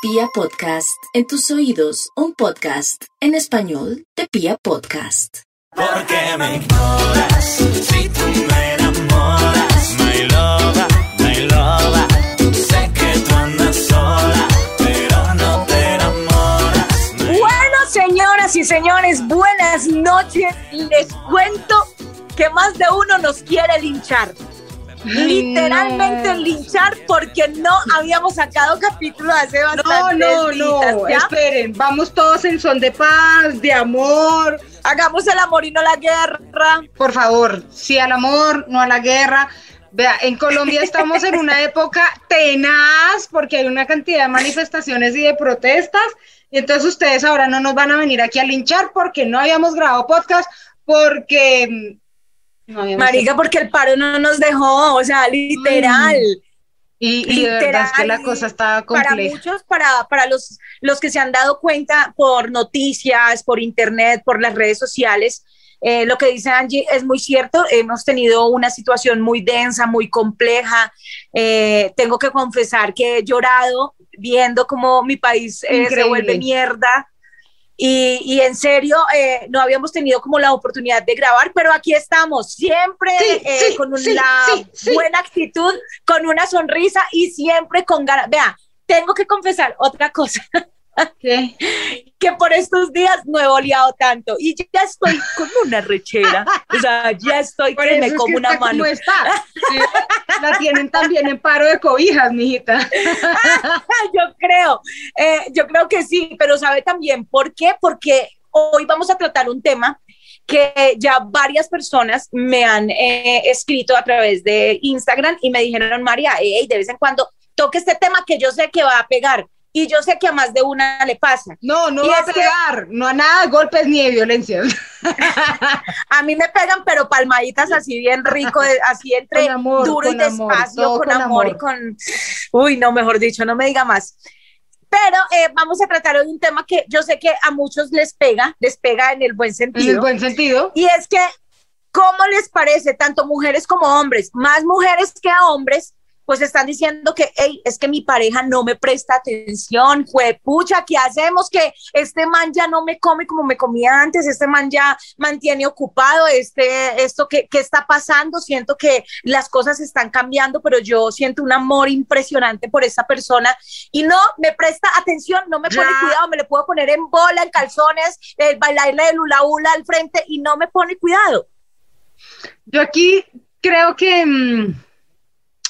Pia Podcast, en tus oídos, un podcast en español de Pia Podcast. Porque me ignoras si tú me enamoras. My lover, my. Sé que tú andas sola, pero no te enamoras. Bueno, señoras y señores, buenas noches. Les cuento que más de uno nos quiere linchar. Literalmente linchar porque no habíamos sacado capítulo hace No, bastante no, no, esperen, vamos todos en son de paz, de amor. Hagamos el amor y no la guerra. Por favor, sí al amor, no a la guerra. Vea, en Colombia estamos en una época tenaz porque hay una cantidad de manifestaciones y de protestas. Y entonces ustedes ahora no nos van a venir aquí a linchar porque no habíamos grabado podcast, porque mm, no Marica, porque el paro no nos dejó, o sea, literal. Y, y de verdad es que la Literal, cosa está para compleja. muchos, para, para los, los que se han dado cuenta por noticias, por internet, por las redes sociales, eh, lo que dice Angie es muy cierto. Hemos tenido una situación muy densa, muy compleja. Eh, tengo que confesar que he llorado viendo cómo mi país eh, se vuelve mierda. Y, y en serio, eh, no habíamos tenido como la oportunidad de grabar, pero aquí estamos, siempre Sí, eh, sí, con sí, sí. buena actitud, con una sonrisa y siempre con ganas. Vea, tengo que confesar otra cosa, ¿Qué? que por estos días no he oleado tanto y ya estoy con una rechera, o sea, ya estoy Por que me es como que una está mano. como está. Sí, La tienen también en paro de cobijas, mijita. yo creo, eh, yo creo que sí, pero sabe también por qué, porque hoy vamos a tratar un tema que ya varias personas me han eh, escrito a través de Instagram y me dijeron, María, hey, de vez en cuando toque este tema que yo sé que va a pegar y yo sé que a más de una le pasa. No, no Y va a es que- pegar, no a nada golpes ni de violencia. A mí me pegan, pero palmaditas así bien rico, así entre Con amor, duro y con amor, despacio, todo con, con amor, y amor. con... Uy, no, mejor dicho, no me diga más. Pero eh, vamos a tratar hoy un tema que yo sé que a muchos les pega, les pega en el buen En sentido. el buen sentido. Y es que, ¿cómo les parece, tanto mujeres como hombres? Más mujeres que a hombres, pues están diciendo que, hey, es que mi pareja no me presta atención, pucha, ¿qué hacemos? Que este man ya no me come como me comía antes, este man ya mantiene ocupado, este, esto que, que está pasando, siento que las cosas están cambiando, pero yo siento un amor impresionante por esa persona y no me presta atención, no me pone cuidado, me le puedo poner en bola, en calzones, eh, bailarle de lula hula al frente y no me pone cuidado. Yo aquí creo que, mm,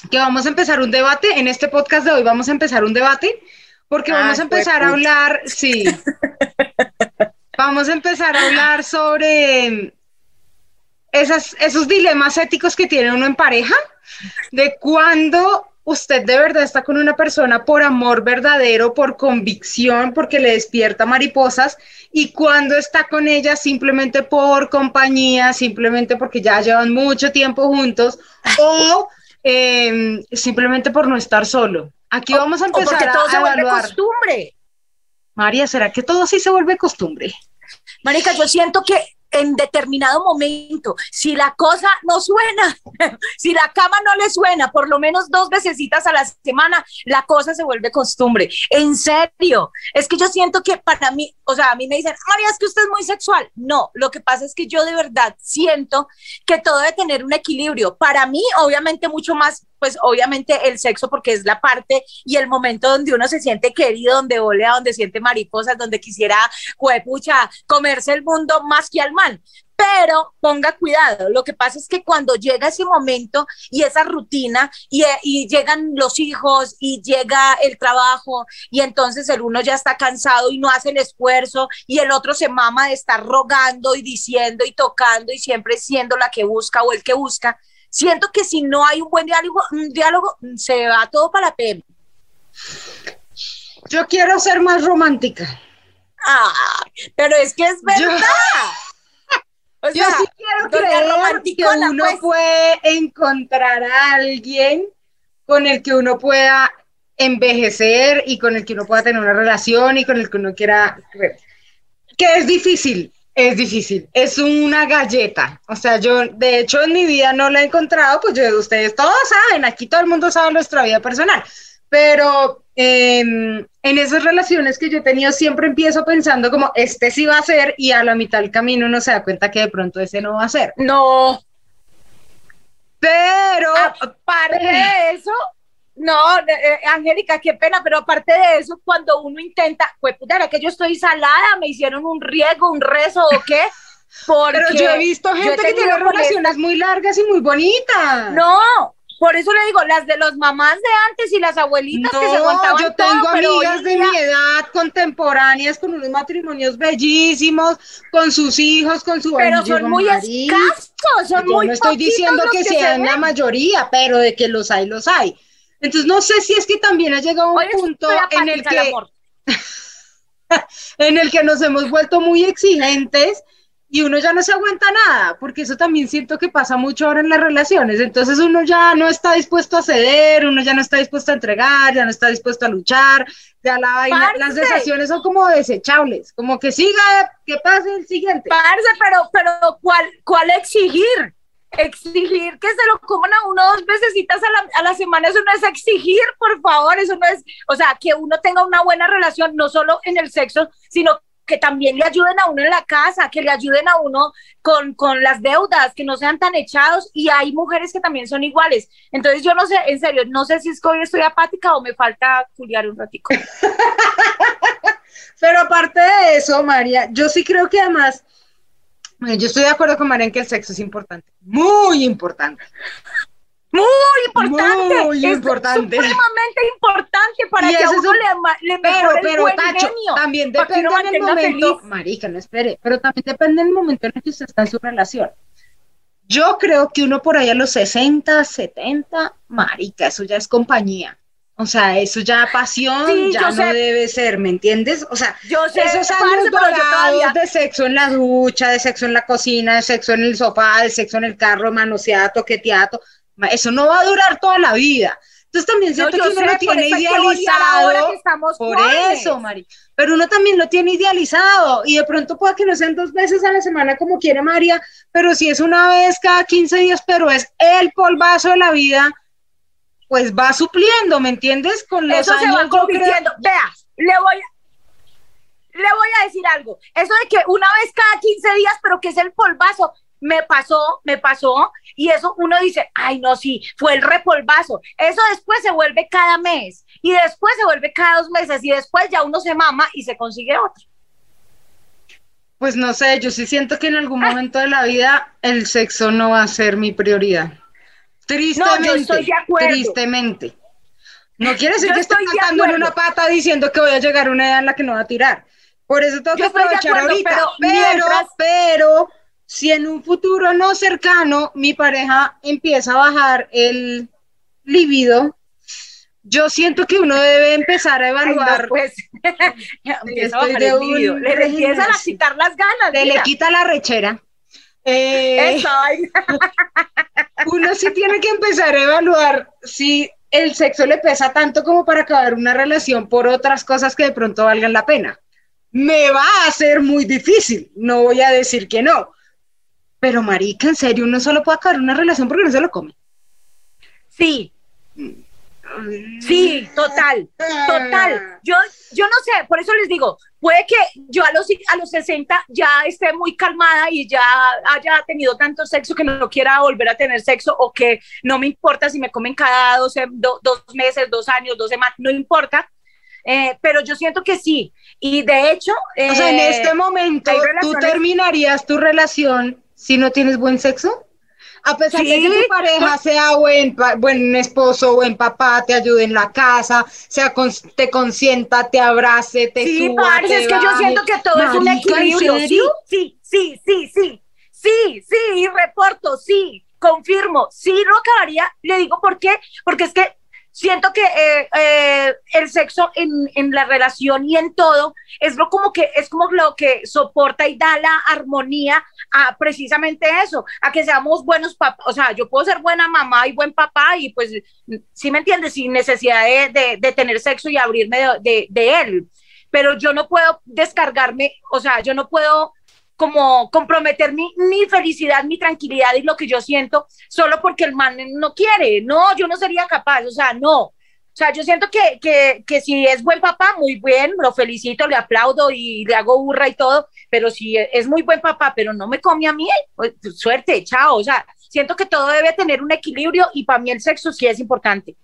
que vamos a empezar un debate. En este podcast de hoy vamos a empezar un debate porque Ay, vamos a empezar a hablar, sí, vamos a empezar a hablar sobre esas, esos dilemas éticos que tiene uno en pareja, de cuando usted de verdad está con una persona por amor verdadero, por convicción, porque le despierta mariposas, y cuando está con ella simplemente por compañía, simplemente porque ya llevan mucho tiempo juntos, o eh, simplemente por no estar solo. Aquí vamos a O empezar porque a, todo se vuelve evaluar. costumbre. María, ¿será que todo sí se vuelve costumbre? Marica, yo siento que en determinado momento, si la cosa no suena, si la cama no le suena, por lo menos dos vecesitas a la semana, la cosa se vuelve costumbre. En serio, es que yo siento que para mí, o sea, a mí me dicen, María, es que usted es muy sexual. No, lo que pasa es que yo de verdad siento que todo debe tener un equilibrio. Para mí, obviamente, mucho más, pues obviamente el sexo, porque es la parte y el momento donde uno se siente querido, donde volea, donde siente mariposas, donde quisiera, juepucha, comerse el mundo más que al man. Pero ponga cuidado, lo que pasa es que cuando llega ese momento y esa rutina y, y llegan los hijos y llega el trabajo y entonces el uno ya está cansado y no hace el esfuerzo y el otro se mama de estar rogando y diciendo y tocando y siempre siendo la que busca o el que busca, siento que si no hay un buen diálogo, un diálogo se va todo para la PM. Yo quiero ser más romántica. Ah, pero es que es Yo- verdad. O Yo sea, sí quiero creer que uno pues. puede encontrar a alguien con el que uno pueda envejecer y con el que uno pueda tener una relación y con el que uno quiera que es difícil, es difícil, es una galleta. O sea, yo de hecho en mi vida no la he encontrado, pues yo, ustedes todos saben, aquí todo el mundo sabe nuestra vida personal, pero em, en esas relaciones que yo he tenido siempre empiezo pensando como, este sí va a ser y a la mitad del camino uno se da cuenta que de pronto ese no va a ser. No, Pero, aparte de eso, no, eh, Angélica, qué pena, pero aparte de eso, cuando uno intenta, pues puta, ¿era que yo estoy salada, me hicieron un riego, un rezo o qué? Porque pero yo he visto yo he gente que tiene relaciones muy largas y muy bonitas. No, por eso le digo, las de los mamás de antes y las abuelitas que se aguantaban yo tengo amigas de día- mi edad contemporáneas con unos matrimonios bellísimos, con sus hijos, con su pero yo son digo, muy "Marica, escasos, son Yo muy no estoy diciendo que, se sean la mayoría, pero de que los hay, los hay. Entonces no sé si es que también ha llegado un punto en el que en el que nos hemos vuelto muy exigentes y uno ya no se aguanta nada, porque eso también siento que pasa mucho ahora en las relaciones. Entonces uno ya no está dispuesto a ceder, uno ya no está dispuesto a entregar, ya no está dispuesto a luchar, ya la vaina, Parce. las sensaciones son como desechables, como que siga, que pase el siguiente. Parce, pero, pero ¿cuál, ¿cuál exigir? Exigir que se lo coman a uno dos veces a la, a la semana, eso no es exigir, por favor, eso no es, o sea, que uno tenga una buena relación, no solo en el sexo, sino que también le ayuden a uno en la casa, que le ayuden a uno con, con las deudas, que no sean tan echados, y hay mujeres que también son iguales. Entonces yo no sé, en serio, no sé si es que hoy estoy apática o me falta culiar un ratico. Pero aparte de eso, María, yo sí creo que además, bueno, yo estoy de acuerdo con María en que el sexo es importante, muy importante. Muy importante. Muy es importante. Supremamente importante para Y que a uno un- le, le Pero, el pero, buen Tacho, genio, también depende uno en el mantenga momento, feliz. marica, no espere, pero también depende del momento en el que usted está en su relación. Yo creo que uno por ahí a los 60, 70, marica, eso ya es compañía. O sea, eso ya pasión, Sí, ya no sé. debe ser, ¿me entiendes? O sea, Yo sé, esos años yo todavía- dorados de sexo en la ducha, de sexo en la cocina, de sexo en el sofá, de sexo en el carro, manoseado, toqueteado, eso no va a durar toda la vida. Entonces también No, siento yo que uno sé, lo tiene idealizado. Por jóvenes. eso, Mari. Pero uno también lo tiene idealizado y de pronto puede que no sean dos veces a la semana como quiere María, pero si es una vez cada 15 días, pero es el polvazo de la vida, pues va supliendo, ¿me entiendes? Con los Eso se años va yo creo- convirtiendo. Vea, le voy a, le voy a decir algo. Eso de que una vez cada 15 días, pero que es el polvazo, me pasó, me pasó, y eso uno dice, ay, no, sí, fue el repolvazo. Eso después se vuelve cada mes, y después se vuelve cada dos meses, y después ya uno se mama y se consigue otro. Pues no sé, yo sí siento que en algún momento de la vida el sexo no va a ser mi prioridad. Tristemente. estoy de acuerdo. Tristemente. No quiere decir Yo que esté cagando en una pata diciendo que voy a llegar a una edad en la que no va a tirar. Por eso tengo que aprovechar acuerdo, ahorita. pero Pero, mientras- pero, si en un futuro no cercano mi pareja empieza a bajar el libido, yo siento que uno debe empezar a Ay, no, evaluar. pues, empieza a bajar el libido, le empiezan a quitar las ganas. le mira. quita la rechera. Eh, uno sí tiene que empezar a evaluar si el sexo le pesa tanto como para acabar una relación por otras cosas que de pronto valgan la pena. Me va a ser muy difícil, no voy a decir que no. Pero marica, en serio, uno solo puede acabar una relación porque no se lo come. Sí, sí, total, total. Yo, yo no sé, por eso les digo, puede que yo a los, a los 60 ya esté muy calmada y ya haya tenido tanto sexo que no quiera volver a tener sexo o que no me importa si me comen cada dos, do- dos meses, dos años, dos semanas, no importa. Eh, pero yo siento que sí. Y de hecho, O sea, en eh, este momento, ¿tú terminarías tu relación si no tienes buen sexo? A pesar de que tu pareja sea buen, buen esposo, buen papá, te ayude en la casa, sea cons- te consienta, te abrace, te Sí, suba, parce, te es que yo siento que todo es un Marica, ¿en equilibrio. Sí, sí, sí, sí, sí, sí, sí, y reporto, sí, confirmo, sí lo acabaría, le digo por qué, porque es que siento que eh, eh, el sexo en, en la relación y en todo es lo como que es como lo que soporta y da la armonía a precisamente eso, a que seamos buenos papás, o sea, yo puedo ser buena mamá y buen papá y pues, sí me entiendes, sin necesidad de, de- de tener sexo y abrirme de, de- de él, pero yo no puedo descargarme, o sea, yo no puedo como comprometer mi, mi felicidad, mi tranquilidad y lo que yo siento solo porque el man no quiere, no, yo no sería capaz, o sea, no. O sea, yo siento que, que, que si es buen papá, muy bien, lo felicito, le aplaudo y le hago burra y todo, pero si es muy buen papá, pero no me come a mí, pues, suerte, chao. O sea, siento que todo debe tener un equilibrio y para mí el sexo sí es importante.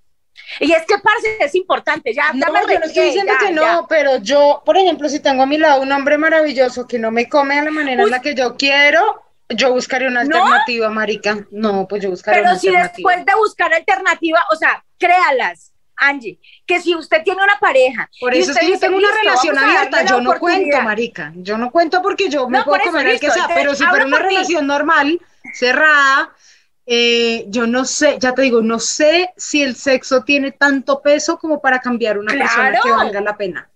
Y es que, parce, es importante, ya. No, ya me yo no estoy diciendo ya, que ya. no, pero yo, por ejemplo, si tengo a mi lado un hombre maravilloso que no me come de la manera en Uy. la que yo quiero, yo buscaría una ¿No? alternativa, marica. No, pues yo buscaría Pero una si alternativa. después de buscar alternativa, o sea, créalas, Angie, que si usted tiene una pareja. Por eso es que yo tengo una "Listo, relación abierta, yo no cuento, oportunidad". marica. Yo no cuento porque yo me No, puedo comer el que sea, pero si fuera una relación normal, cerrada, eh, yo no sé, ya te digo, no sé si el sexo tiene tanto peso como para cambiar una persona que valga la pena.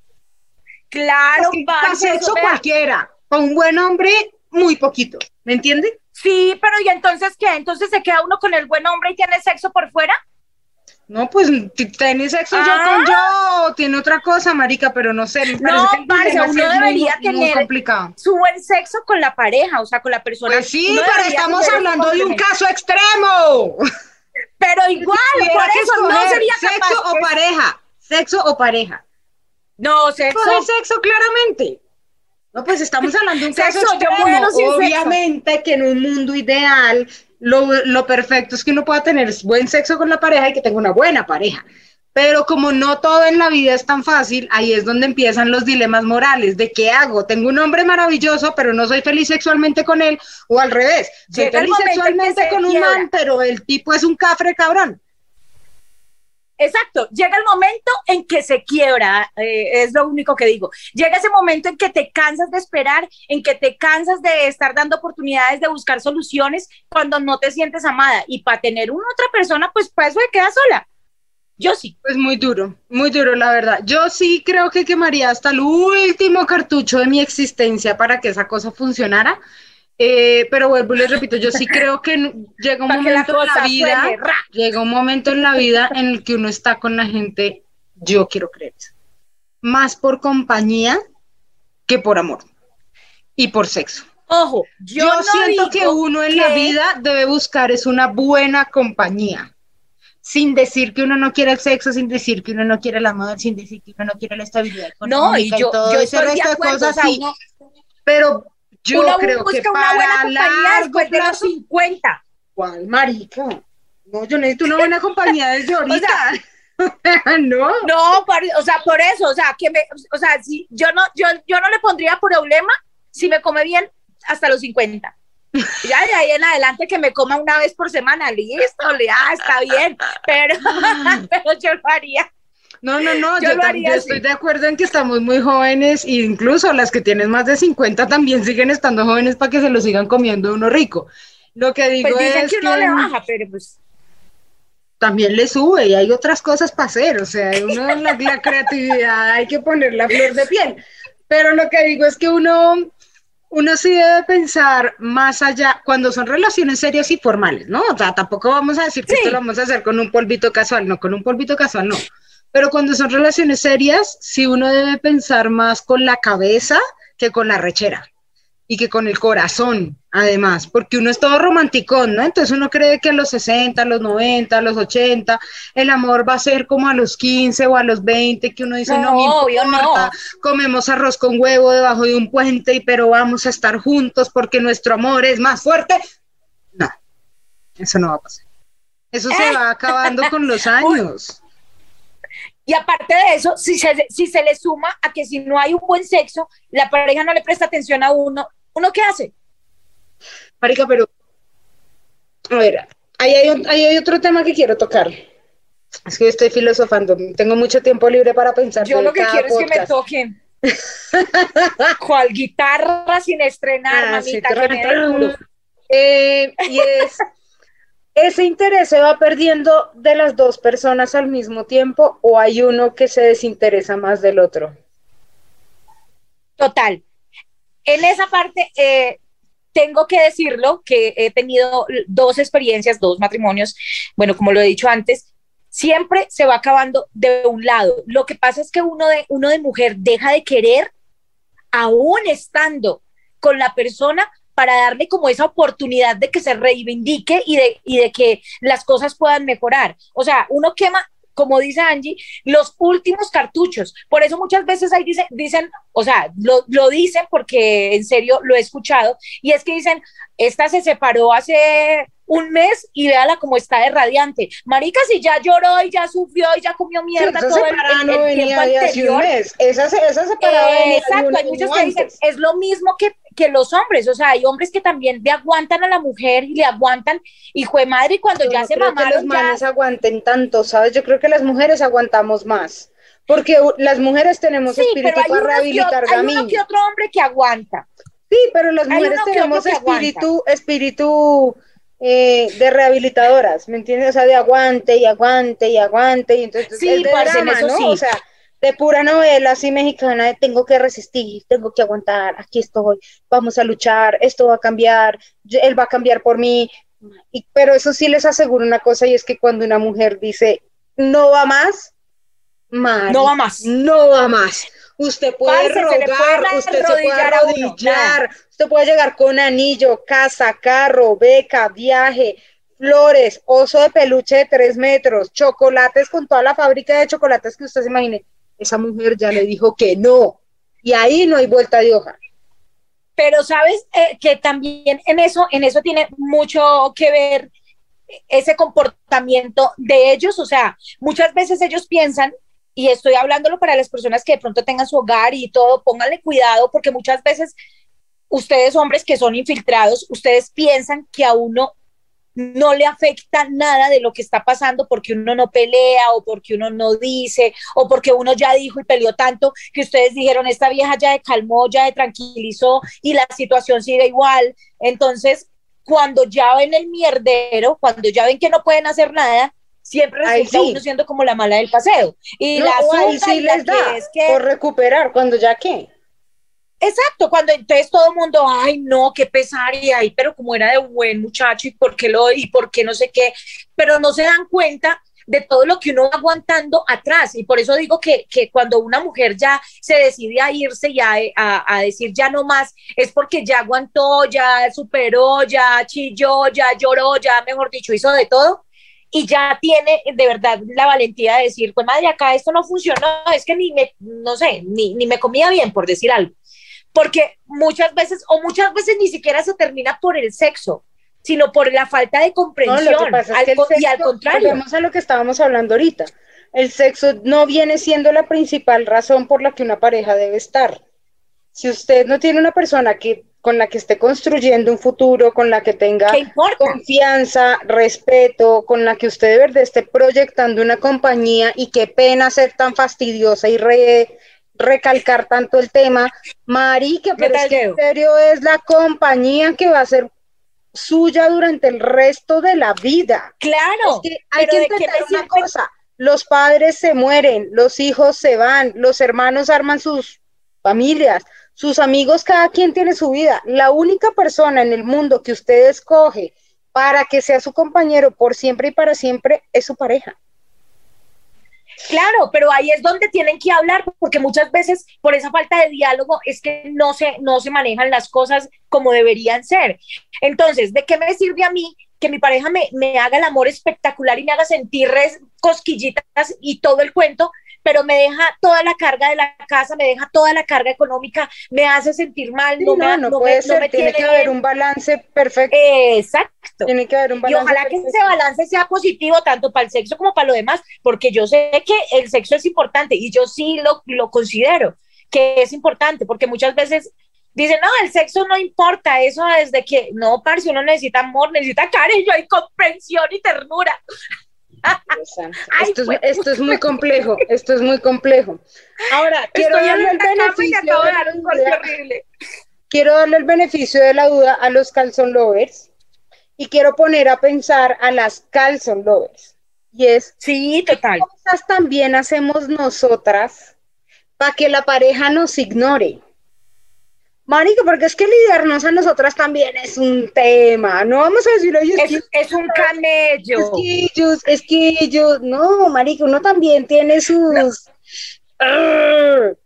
Claro, para sexo vea. cualquiera, para un buen hombre, muy poquito, ¿me entiendes? Sí, pero ¿y entonces qué? ¿Entonces se queda uno con el buen hombre y tiene sexo por fuera? No, pues tiene sexo yo Ah. con yo, tiene otra cosa, marica, pero no sé, me No, parece que el parce, uno muy- debería muy tener- complicado. Su buen sexo con la pareja, o sea, con la persona. Pues sí, pero estamos hablando de un caso extremo. Pero igual, por eso no sería sexo capaz. o que- pareja, sexo o pareja. No, sexo. Coge sexo claramente. No, pues estamos hablando de un caso Sexo, extremo. sin sexo. Obviamente que en un mundo ideal lo, lo perfecto es que uno pueda tener buen sexo con la pareja y que tenga una buena pareja. Pero como no todo en la vida es tan fácil, ahí es donde empiezan los dilemas morales de qué hago. Tengo un hombre maravilloso, pero no soy feliz sexualmente con él, o al revés. Soy Llega feliz sexualmente se con un man, pero el tipo es un cafre cabrón. Exacto, llega el momento en que se quiebra, eh, es lo único que digo. Llega ese momento en que te cansas de esperar, en que te cansas de estar dando oportunidades de buscar soluciones cuando no te sientes amada. Y para tener una otra persona, pues para eso te quedas sola. Yo sí. Pues muy duro, muy duro, la verdad. Yo sí creo que quemaría hasta el último cartucho de mi existencia para que esa cosa funcionara. Eh, pero vuelvo y les repito, yo sí creo que llega un que la momento en la vida, suene, ra. llega un momento en la vida en el que uno está con la gente, yo quiero creer más por compañía que por amor y por sexo. Ojo, yo, Yo, no siento que uno en la que- vida debe buscar es una buena compañía. Sin decir que uno no quiere el sexo, sin decir que uno no quiere el amor, sin decir que uno no quiere la estabilidad No, y yo, todo yo estoy resto de acuerdo. cosas o sea, sí. uno, Pero yo uno creo que busca una buena compañía después de los plazo, 50. ¿cuál marica? No, yo necesito una buena compañía desde ahorita. no. No, por- o sea, por eso, o sea, que me, o sea, si yo no, yo, yo no le pondría problema si me come bien hasta los 50. Ya de ahí en adelante que me coma una vez por semana, listo, le- ah, está bien, pero, pero yo lo haría. No, no, no, Yo yo, estoy de acuerdo en que estamos muy jóvenes e incluso las que tienen más de 50 también siguen estando jóvenes para que se lo sigan comiendo uno rico. Lo que digo Pues dicen es que uno le baja, pero pues también le sube y hay otras cosas para hacer, o sea, uno la, la creatividad hay que poner la flor de piel. Pero lo que digo es que uno, uno sí debe pensar más allá cuando son relaciones serias y formales, ¿no? O sea, tampoco vamos a decir que Sí. esto lo vamos a hacer con un polvito casual, no, con un polvito casual no. Pero cuando son relaciones serias, sí uno debe pensar más con la cabeza que con la rechera y que con el corazón, además, porque uno es todo romanticón, ¿no? Entonces uno cree que a los 60, a los 90, a los 80, el amor va a ser como a los 15 o a los 20, que uno dice, no, No, me obvio, no. importa, comemos arroz con huevo debajo de un puente, y pero vamos a estar juntos porque nuestro amor es más fuerte. No, eso no va a pasar. Eso se Eh. va acabando con los años. Y aparte de eso, si se, si se le suma a que si no hay un buen sexo, la pareja no le presta atención a uno, ¿uno qué hace? Marica, pero. A ver, ahí hay, un- ahí hay otro tema que quiero tocar. Es que yo estoy filosofando, tengo mucho tiempo libre para pensar. Yo lo que quiero es que me toquen. ¿Cuál guitarra sin estrenar, Ah, sí, mamita? que me. Eh, y es. ¿Ese interés se va perdiendo de las dos personas al mismo tiempo o hay uno que se desinteresa más del otro? Total. En esa parte, eh, tengo que decirlo, que he tenido dos experiencias, dos matrimonios, bueno, como lo he dicho antes, siempre se va acabando de un lado. Lo que pasa es que uno de, uno de mujer deja de querer, aún estando con la persona, para darle como esa oportunidad de que se reivindique y de, y de que las cosas puedan mejorar. O sea, uno quema como dice Angie, los últimos cartuchos. Por eso muchas veces ahí dicen, dicen o sea, lo, lo dicen porque en serio lo he escuchado, y es que dicen, esta se separó hace un mes y véala como está de radiante. Marica, si ya lloró y ya sufrió y ya comió mierda Esa todo el, el- no el venía tiempo de hace un anterior. mes. Esa, esa separada Eh, exacto, hay muchos que dicen, es lo mismo que, que los hombres, o sea, hay hombres que también le aguantan a la mujer y le aguantan, y fue madre, y cuando Yo ya no se creo que los mamaron, ya, manes aguanten tanto, ¿sabes? Yo creo que las mujeres aguantamos más. Porque las mujeres tenemos sí, espíritu pero hay para uno, que, rehabilitar hay uno que otro hombre que aguanta. Sí, pero las mujeres que tenemos que espíritu, espíritu eh, de rehabilitadoras, ¿me entiendes? O sea, de aguante y aguante y aguante. Y entonces Sí, es de parce, en drama, eso ¿no? sí. O sea, de pura novela así mexicana, de tengo que resistir, tengo que aguantar, aquí estoy, vamos a luchar, esto va a cambiar, él va a cambiar por mí. Y, pero eso sí les aseguro una cosa y es que cuando una mujer dice no va más, Mari, No va más. No va más. Usted puede Parce, se le puede rogar, usted se puede arrodillar uno, usted puede llegar con anillo, casa, carro, beca, viaje, flores, oso de peluche de tres metros, chocolates con toda la fábrica de chocolates que usted se imagine. Esa mujer ya le dijo que no. Y ahí no hay vuelta de hoja. Pero sabes Eh, que también en eso, en eso tiene mucho que ver ese comportamiento de ellos, o sea, muchas veces ellos piensan, y estoy hablándolo para las personas que de pronto tengan su hogar y todo, pónganle cuidado, porque muchas veces ustedes hombres que son infiltrados, ustedes piensan que a uno no le afecta nada de lo que está pasando porque uno no pelea o porque uno no dice o porque uno ya dijo y peleó tanto que ustedes dijeron esta vieja ya de calmó, ya de tranquilizó y la situación sigue igual. Entonces, cuando ya ven el mierdero, cuando ya ven que no pueden hacer nada, siempre resulta sí. uno siendo como la mala del paseo. Y No, la ahí asunta sí y la les que da es que- por recuperar, cuando ya qué. Exacto, cuando entonces todo el mundo, ay no, qué pesar, y ahí, pero como era de buen muchacho, y por qué lo, y por qué no sé qué, pero no se dan cuenta de todo lo que uno va aguantando atrás. Y por eso digo que, que cuando una mujer ya se decide a irse y a, a- decir ya no más, es porque ya aguantó, ya superó, ya chilló, ya lloró, ya, mejor dicho, hizo de todo. Y ya tiene de verdad la valentía de decir, pues madre, acá esto no funcionó, es que ni me, no sé, ni, ni me comía bien, por decir algo porque muchas veces, o muchas veces ni siquiera se termina por el sexo, sino por la falta de comprensión. al y al contrario, volvemos a lo que estábamos hablando ahorita. El sexo no viene siendo la principal razón por la que una pareja debe estar. Si usted no tiene una persona que, con la que esté construyendo un futuro, con la que tenga confianza, respeto, con la que usted de verdad esté proyectando una compañía y qué pena ser tan fastidiosa y re- recalcar tanto el tema, marica, pero es que en serio es la compañía que va a ser suya durante el resto de la vida. Claro, Es que hay que ¿de qué entender una cosa, los padres se mueren, los hijos se van, los hermanos arman sus familias, sus amigos, cada quien tiene su vida. La única persona en el mundo que usted escoge para que sea su compañero por siempre y para siempre es su pareja. Claro, pero ahí es donde tienen que hablar, porque muchas veces por esa falta de diálogo es que no se, no se manejan las cosas como deberían ser. Entonces, ¿de qué me sirve a mí que mi pareja me, me haga el amor espectacular y me haga sentir res- cosquillitas y todo el cuento, pero me deja toda la carga de la casa, me deja toda la carga económica, me hace sentir mal, Sí, no, no, me, no no puede me- no ser, me tiene que tiene haber bien. un balance perfecto. Exacto. Tiene que haber un Y balance. ojalá que perfecto. ese balance sea positivo tanto para el sexo como para lo demás, porque yo sé que el sexo es importante y yo sí lo, lo considero que es importante, porque muchas veces dicen, no, el sexo no importa, eso desde que, no, parce, uno necesita amor, necesita cariño y comprensión y ternura. Ay, Esto, es, fue- esto es muy complejo, esto es muy complejo. Ahora, quiero darle, el beneficio de la dar un golpe duda, quiero darle el beneficio de la duda a los calzon lovers y quiero poner a pensar a las calzon lovers. Y es, Sí, total. cosas también hacemos nosotras para que la pareja nos ignore? Marico, porque es que lidiarnos a nosotras también es un tema. No vamos a decir, oye, es, Es, un camello. es que ellos, es que ellos, no, marico, uno también tiene sus... Arr.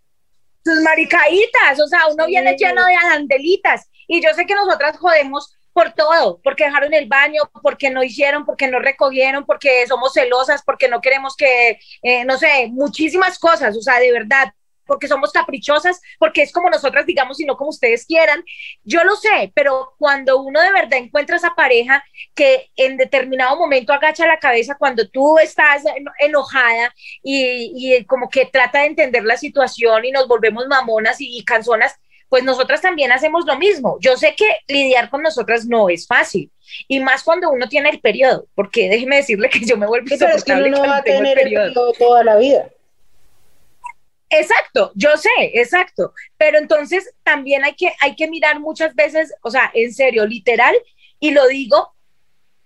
sus maricaditas, o sea, uno Sí. viene lleno de adandelitas. Y yo sé que nosotras jodemos por todo, porque dejaron el baño, porque no hicieron, porque no recogieron, porque somos celosas, porque no queremos que, eh, no sé, muchísimas cosas, o sea, de verdad, porque somos caprichosas, porque es como nosotras digamos y no como ustedes quieran. Yo lo sé, pero cuando uno de verdad encuentra esa pareja que en determinado momento agacha la cabeza cuando tú estás enojada y, y como que trata de entender la situación y nos volvemos mamonas y, y canzonas, pues nosotras también hacemos lo mismo. Yo sé que lidiar con nosotras no es fácil. Y más cuando uno tiene el periodo, porque déjeme decirle que yo me vuelvo Sí, pero es que uno insoportable no cuando va a el tener el periodo. periodo toda la vida. Exacto, yo sé, exacto. Pero entonces también hay que, hay que mirar muchas veces, o sea, en serio, literal, y lo digo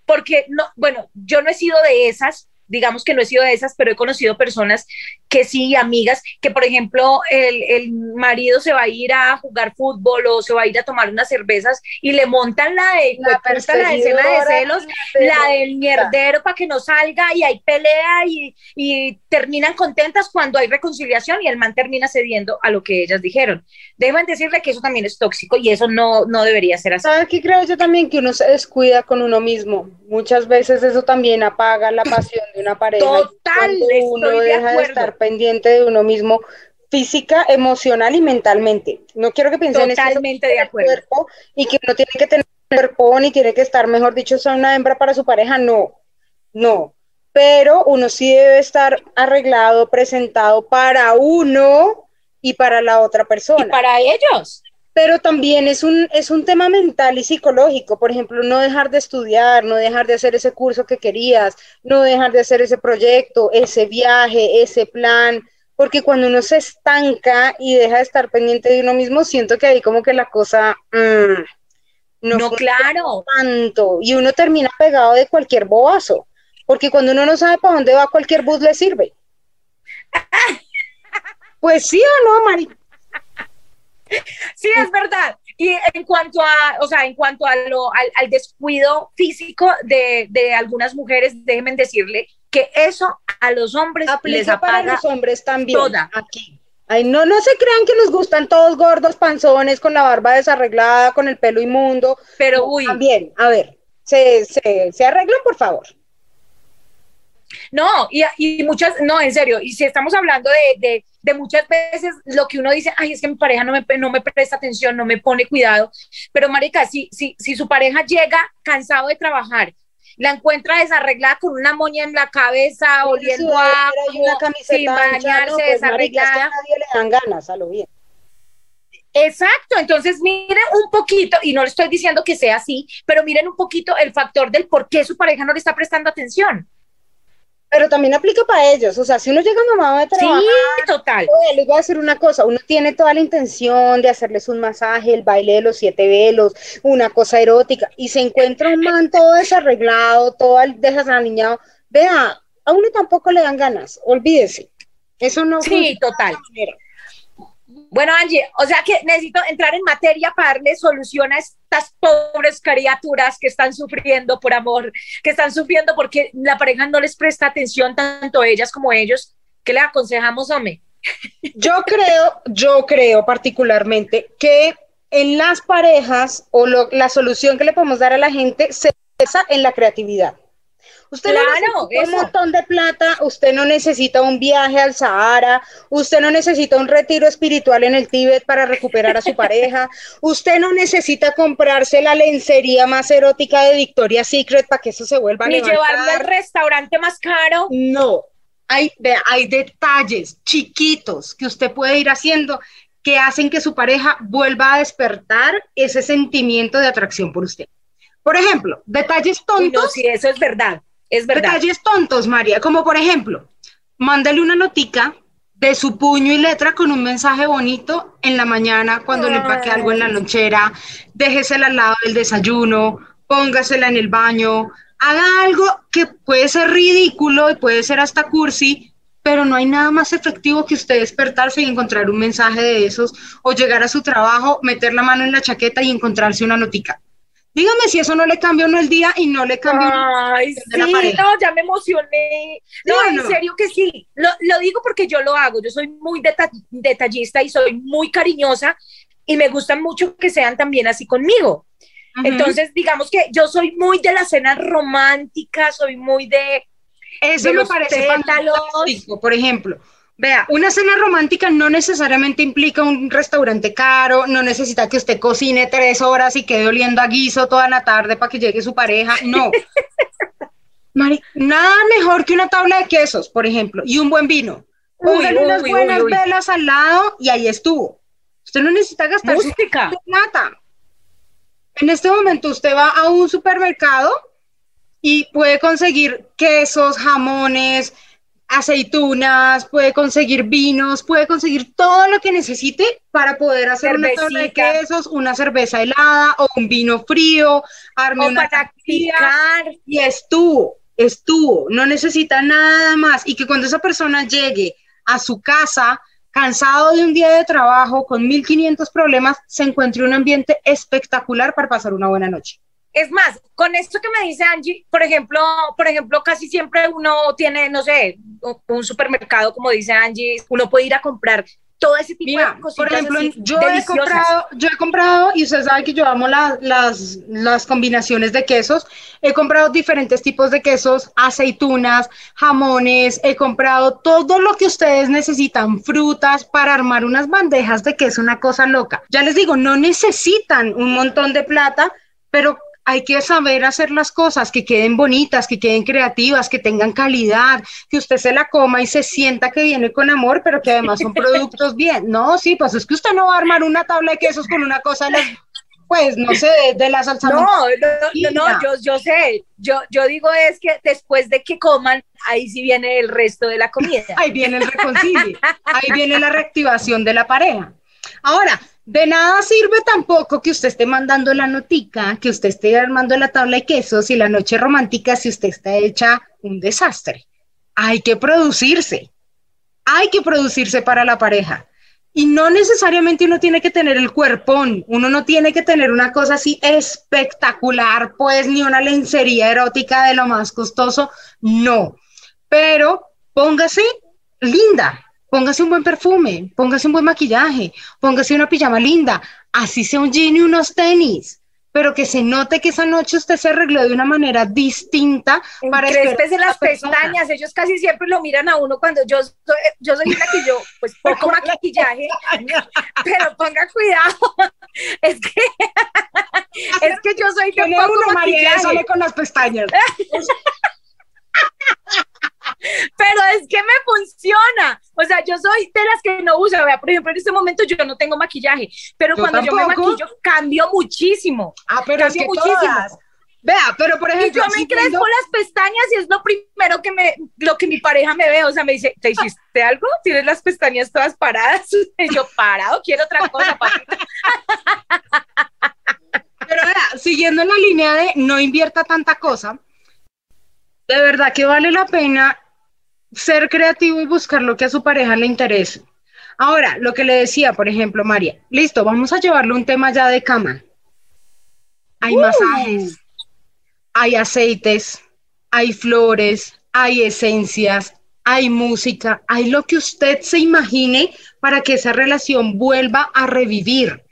porque, no, bueno, yo no he sido de esas, digamos que no he sido de esas, pero he conocido personas que sí, amigas, que por ejemplo el, el marido se va a ir a jugar fútbol o se va a ir a tomar unas cervezas y le montan la de, La la de escena de celos, la del mierdero para que no salga y hay pelea y, y terminan contentas cuando hay reconciliación y el man termina cediendo a lo que ellas dijeron. Deben decirle que eso también es tóxico y eso no, no debería ser así. ¿Sabes qué creo yo también? Que uno se descuida con uno mismo. Muchas veces eso también apaga la pasión de una pareja. Total, uno estoy de deja de acuerdo. Estar pendiente de uno mismo física, emocional y mentalmente. No quiero que piensen eso Totalmente de es el acuerdo. cuerpo y que uno tiene que tener cuerpo ni tiene que estar, mejor dicho, una hembra para su pareja. No, no. Pero uno sí debe estar arreglado, presentado para uno y para la otra persona Y para ellos. Pero también es un, es un tema mental y psicológico. Por ejemplo, no dejar de estudiar, no dejar de hacer ese curso que querías, no dejar de hacer ese proyecto, ese viaje, ese plan, porque cuando uno se estanca y deja de estar pendiente de uno mismo, siento que ahí como que la cosa mm, no, No, claro. tanto y uno termina pegado de cualquier bobazo, porque cuando uno no sabe para dónde va, cualquier bus le sirve. Pues sí o no, Mari. Sí, es verdad. Y en cuanto a, o sea, en cuanto a lo, al, al descuido físico de, de algunas mujeres, déjenme decirle que eso a los hombres les aplica para apaga los hombres también. toda. Aquí. Ay, no, no se crean que nos gustan todos gordos, panzones, con la barba desarreglada, con el pelo inmundo. Pero uy, También, a ver, se, se, se arreglan, por favor. No, y, y muchas, no, en serio, y si estamos hablando de, de, de muchas veces lo que uno dice, ay, es que mi pareja no me, no me presta atención, no me pone cuidado, pero marica, si, si, si su pareja llega cansado de trabajar, la encuentra desarreglada con una moña en la cabeza, oliendo a sin ancha, bañarse, no, pues, marica, es que desarreglada. a nadie le dan ganas, a lo bien. Exacto, entonces miren un poquito, y no le estoy diciendo que sea así, pero miren un poquito el factor del por qué su pareja no le está prestando atención. Pero también aplica para ellos. O sea, si uno llega mamado de Sí, trabajar, total. Oye, les voy a decir una cosa, uno tiene toda la intención de hacerles un masaje, el baile de los siete velos, una cosa erótica, y se encuentra un man todo desarreglado, todo al- desaliñado. Vea, a uno tampoco le dan ganas, olvídese. Eso no Sí, de total. Bueno, Angie, o sea que necesito entrar en materia para darle solución a estas pobres criaturas que están sufriendo por amor, que están sufriendo porque la pareja no les presta atención tanto ellas como ellos. ¿Qué les aconsejamos, hombre? Yo creo, yo creo particularmente que en las parejas o lo- la solución que le podemos dar a la gente se basa en la creatividad. Usted no necesita un montón de plata, usted no necesita un viaje al Sahara, usted no necesita un retiro espiritual en el Tíbet para recuperar a su pareja, usted no necesita comprarse la lencería más erótica de Victoria's Secret para que eso se vuelva a Ni levantar. llevarlo al restaurante más caro. No, hay, hay detalles chiquitos que usted puede ir haciendo que hacen que su pareja vuelva a despertar ese sentimiento de atracción por usted. Por ejemplo, detalles Uy, tontos, no, sí, eso es verdad. Es verdad. detalles tontos, María, como por ejemplo, mándale una notica de su puño y letra con un mensaje bonito en la mañana cuando le empaque algo en la lonchera, déjesela al lado del desayuno, póngasela en el baño, haga algo que puede ser ridículo y puede ser hasta cursi, pero no hay nada más efectivo que usted despertarse y encontrar un mensaje de esos o llegar a su trabajo, meter la mano en la chaqueta y encontrarse una notica. Dígame si eso no le cambia uno el día y no le cambia uno Ay, de sí, la no, ya me emocioné. No, ¿Sí o en no? serio que sí. Lo, lo digo porque yo lo hago. Yo soy muy deta- detallista y soy muy cariñosa y me gusta mucho que sean también así conmigo. Entonces, digamos que yo soy muy de la cena romántica, soy muy de... Eso de me los parece fantástico. Por ejemplo, vea, una cena romántica no necesariamente implica un restaurante caro, no necesita que usted cocine tres horas y quede oliendo a guiso toda la tarde para que llegue su pareja. No. Mari, nada mejor que una tabla de quesos, por ejemplo, y un buen vino. Póngale unas uy, buenas uy, uy. velas al lado y ahí estuvo. Usted no necesita gastar su Música. plata. En este momento usted va a un supermercado y puede conseguir quesos, jamones, aceitunas, puede conseguir vinos, puede conseguir todo lo que necesite para poder hacer una tabla de Cervecita. quesos, una cerveza helada o un vino frío, arme O una para picar. y estuvo, estuvo, no necesita nada más y que cuando esa persona llegue a su casa cansado de un día de trabajo con 1500 problemas, se encuentre un ambiente espectacular para pasar una buena noche. Es más, con esto que me dice Angie, por ejemplo, por ejemplo, casi siempre uno tiene, no sé, un supermercado, como dice Angie, uno puede ir a comprar todo ese tipo Mira, de cositas por ejemplo, así, yo he comprado, yo he comprado, y usted sabe que yo amo la- las, las combinaciones de quesos, he comprado diferentes tipos de quesos, aceitunas, jamones, he comprado todo lo que ustedes necesitan, frutas, para armar unas bandejas de queso, una cosa loca. Ya les digo, no necesitan un montón de plata, pero hay que saber hacer las cosas que queden bonitas, que queden creativas, que tengan calidad, que usted se la coma y se sienta que viene con amor, pero que además son productos bien. No, sí, pues es que usted no va a armar una tabla de quesos con una cosa de las, pues no sé, de, de la salsa. No, no, no, no, yo, yo sé, yo, yo digo es que después de que coman, ahí sí viene el resto de la comida. Ahí viene el reconcilio, ahí viene la reactivación de la pareja. Ahora, de nada sirve tampoco que usted esté mandando la notica, que usted esté armando la tabla de quesos y la noche romántica si usted está hecha un desastre. Hay que producirse, hay que producirse para la pareja. Y no necesariamente uno tiene que tener el cuerpón, uno no tiene que tener una cosa así espectacular, pues ni una lencería erótica de lo más costoso, no. Pero póngase linda, póngase un buen perfume, póngase un buen maquillaje, póngase una pijama linda, así sea un jean y unos tenis, pero que se note que esa noche usted se arregló de una manera distinta para esperar Crespes en a la las pestañas, ellos casi siempre lo miran a uno cuando yo soy, yo soy una que yo, pues poco maquillaje, pero ponga cuidado, es que, es que yo soy de poco uno, María, sale con las pestañas. Pero es que me funciona, o sea, yo soy de las que no usa, vea, por ejemplo, en este momento yo no tengo maquillaje, pero Yo cuando yo me maquillo cambio muchísimo, Ah, pero es Cambio que muchísimo. todas. Vea, pero por Y ejemplo, yo me crespo las pestañas y es lo primero que me, lo que mi pareja me ve, o sea, me dice, ¿te hiciste algo? ¿Tienes las pestañas todas paradas? Y yo, parado, quiero otra cosa, papito. Pero vea, siguiendo la línea de no invierta tanta cosa, de verdad que vale la pena ser creativo y buscar lo que a su pareja le interese. Ahora, lo que le decía, por ejemplo, María, listo, vamos a llevarle un tema ya de cama. Hay masajes, hay aceites, hay flores, hay esencias, hay música, hay lo que usted se imagine para que esa relación vuelva a revivir.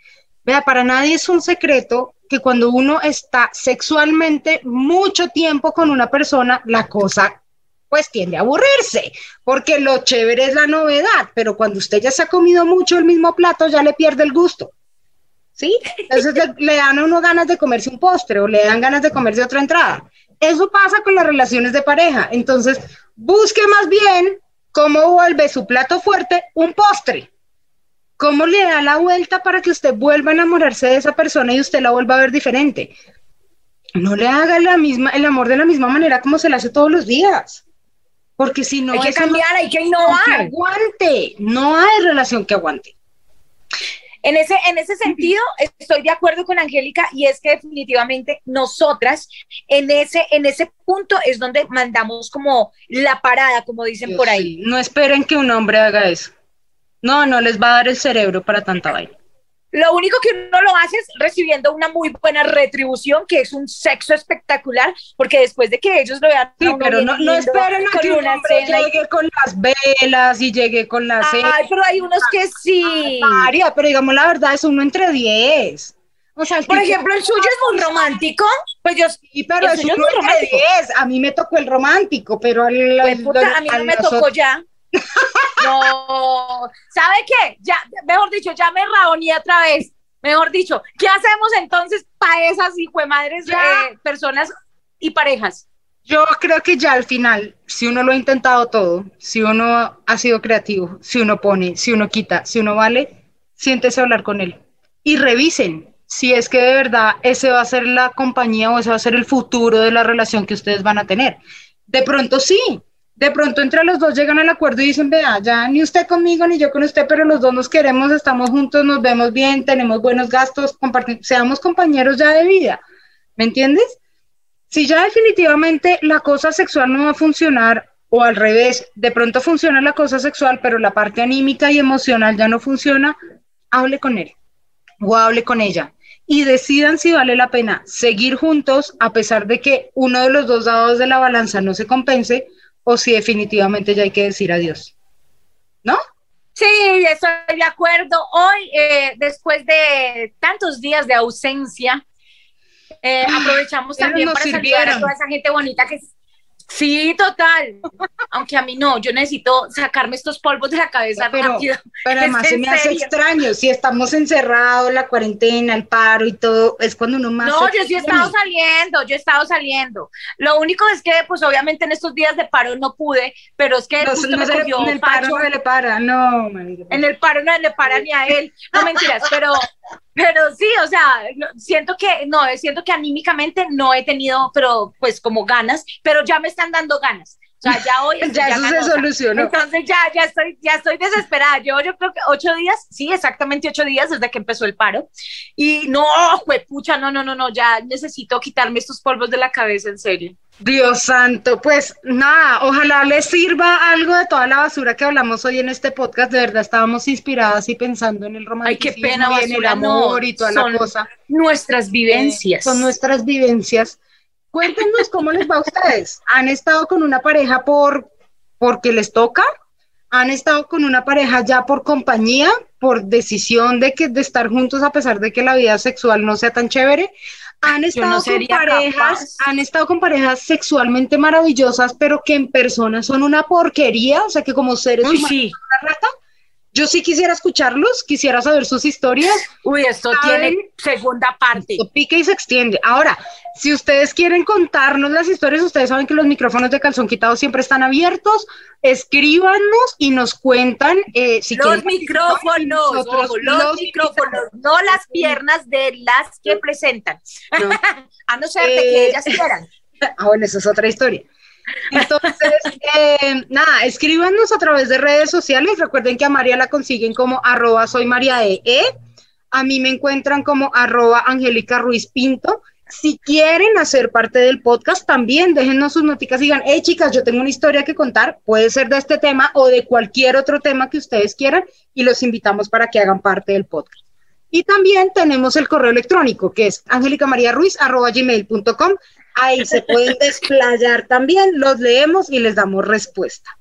Vea, para nadie es un secreto que cuando uno está sexualmente mucho tiempo con una persona, la cosa pues tiende a aburrirse, porque lo chévere es la novedad, pero cuando usted ya se ha comido mucho el mismo plato, ya le pierde el gusto. ¿Sí? Entonces le, dan a uno ganas de comerse un postre o le dan ganas de comerse otra entrada. Eso pasa con las relaciones de pareja. Entonces, busque más bien cómo vuelve su plato fuerte un postre. ¿Cómo le da la vuelta para que usted vuelva a enamorarse de esa persona y usted la vuelva a ver diferente? No le haga la misma, el amor de la misma manera como se le hace todos los días. Porque si no, hay que no- cambiar, hay que que innovar. aguante. No hay relación que aguante. En ese, en ese sentido, estoy de acuerdo con Angélica y es que definitivamente nosotras en ese, en ese punto es donde mandamos como la parada, como dicen por ahí. Sí, No esperen que un hombre haga eso. No, no les va a dar el cerebro para tanta vaina. Lo único que uno lo hace es recibiendo una muy buena retribución, que es un sexo espectacular, porque después de que ellos lo vean, Sí, pero no, no esperen a que un hombre cena y- llegue con las velas y llegue con la cena. Ay, pero hay unos que sí. María, pero digamos la verdad, es uno entre diez. O sea, el Por ejemplo, el suyo es muy romántico. Pues yo, Sí, pero el suyo es muy romántico. 10. A mí me tocó el romántico, pero al, Pues, puta, a mí no me tocó otros- ya. No, ¿sabe qué? Ya, mejor dicho, ya me raoní otra vez. Mejor dicho, ¿qué hacemos entonces para esas hijuemadres Ya. eh, personas y parejas? Yo creo que ya al final, si uno lo ha intentado todo, si uno ha sido creativo, si uno pone, si uno quita, si uno vale, siéntese a hablar con él y revisen si es que de verdad ese va a ser la compañía o ese va a ser el futuro de la relación que ustedes van a tener. De pronto sí, de pronto entre los dos llegan al acuerdo y dicen, vea, ya ni usted conmigo ni yo con usted, pero los dos nos queremos, estamos juntos, nos vemos bien, tenemos buenos gastos, seamos compañeros ya de vida, ¿me entiendes? Si ya definitivamente la cosa sexual no va a funcionar, o al revés, de pronto funciona la cosa sexual, pero la parte anímica y emocional ya no funciona, hable con él o hable con ella y decidan si vale la pena seguir juntos a pesar de que uno de los dos lados de la balanza no se compense o si definitivamente ya hay que decir adiós. ¿No? Sí, estoy de acuerdo. Hoy, eh, después de tantos días de ausencia, eh, aprovechamos también para saludar a toda esa gente bonita que... Sí, total. Aunque a mí no, yo necesito sacarme estos polvos de la cabeza Pero- rápido. Pero además ¿Es se me hace extraño, si estamos encerrados, la cuarentena, el paro y todo, es cuando uno más... No, yo sí he estado saliendo, yo he estado saliendo. Lo único es que, pues obviamente en estos días de paro no pude, pero es que No, justo no me se le- cogió en el paro no se le para, no, marica. En el paro no le para ni a él. No mentiras, pero, pero sí, o sea, siento que, no, siento que anímicamente no he tenido, pero pues como ganas, pero ya me están dando ganas. O sea, ya hoy Ya eso se solucionó. Entonces ya, ya estoy, ya estoy desesperada. Yo, yo creo que ocho días, sí, exactamente ocho días desde que empezó el paro. Y no, pucha, no, no, no, no, ya necesito quitarme estos polvos de la cabeza, en serio. Dios santo, pues nada, ojalá les sirva algo de toda la basura que hablamos hoy en este podcast. De verdad, estábamos inspiradas y pensando en el Ay, romanticismo qué pena, y en el basura, amor no, y toda la cosa. Nuestras vivencias. Son nuestras vivencias. Cuéntenos cómo les va a ustedes. ¿Han estado con una pareja por porque les toca? ¿Han estado con una pareja ya por compañía, por decisión de que de estar juntos a pesar de que la vida sexual no sea tan chévere? ¿Han estado no con parejas, capaz. han estado con parejas sexualmente maravillosas, pero que en persona son una porquería, o sea que como seres Uy, humanos sí. son una rata? Yo sí quisiera escucharlos, quisiera saber sus historias. Uy, esto ¿Saben? tiene segunda parte. Esto pica y se extiende. Ahora, si ustedes quieren contarnos las historias, ustedes saben que los micrófonos de calzón quitado siempre están abiertos. Escríbanos y nos cuentan eh, si Los quieren micrófonos, Nosotros ojo, los, los micrófonos, no las piernas de las que presentan. No. A no ser de Eh, que ellas quieran. Ah, bueno, esa es otra historia. Entonces, eh, nada, escríbanos a través de redes sociales. Recuerden que a María la consiguen como arroba soy María E. A mí me encuentran como arroba Angélica Ruiz Pinto. Si quieren hacer parte del podcast, también déjennos sus noticas y digan, hey chicas, yo tengo una historia que contar, puede ser de este tema o de cualquier otro tema que ustedes quieran y los invitamos para que hagan parte del podcast. Y también tenemos el correo electrónico que es angelicamariaruiz.gmail.com. Ahí se pueden desplayar también, los leemos y les damos respuesta.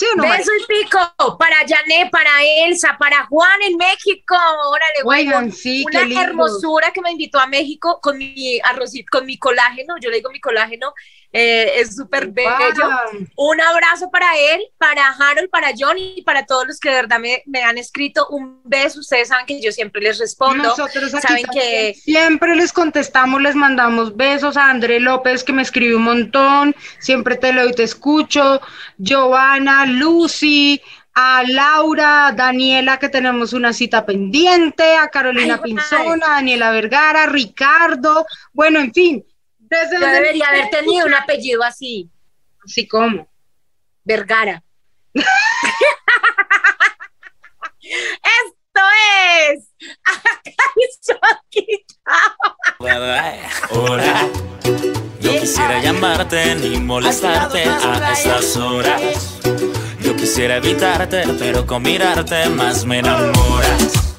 ¿Sí o no? Beso y pico para Jané, para Elsa, para Juan en México. Órale. Oigan, sí, Una hermosura que me invitó a México con mi arrocito, con mi colágeno. Yo le digo mi colágeno, eh, es súper bello. Un abrazo para él, para Harold, para John y para todos los que de verdad me, me han escrito. Un beso. Ustedes saben que yo siempre les respondo. Nosotros aquí Saben que siempre les contestamos, les mandamos besos a André López que me escribe un montón, siempre te leo y te escucho, Giovanna, Lucy, a Laura, a Daniela que tenemos una cita pendiente, a Carolina Ay, Pinzón, a Daniela Vergara, Ricardo, bueno, en fin, desde yo debería haber tenido un apellido así, así como. Vergara. Esto es Hola, yo quisiera llamarte ni molestarte a estas horas. Yo quisiera evitarte, pero con mirarte más me enamoras.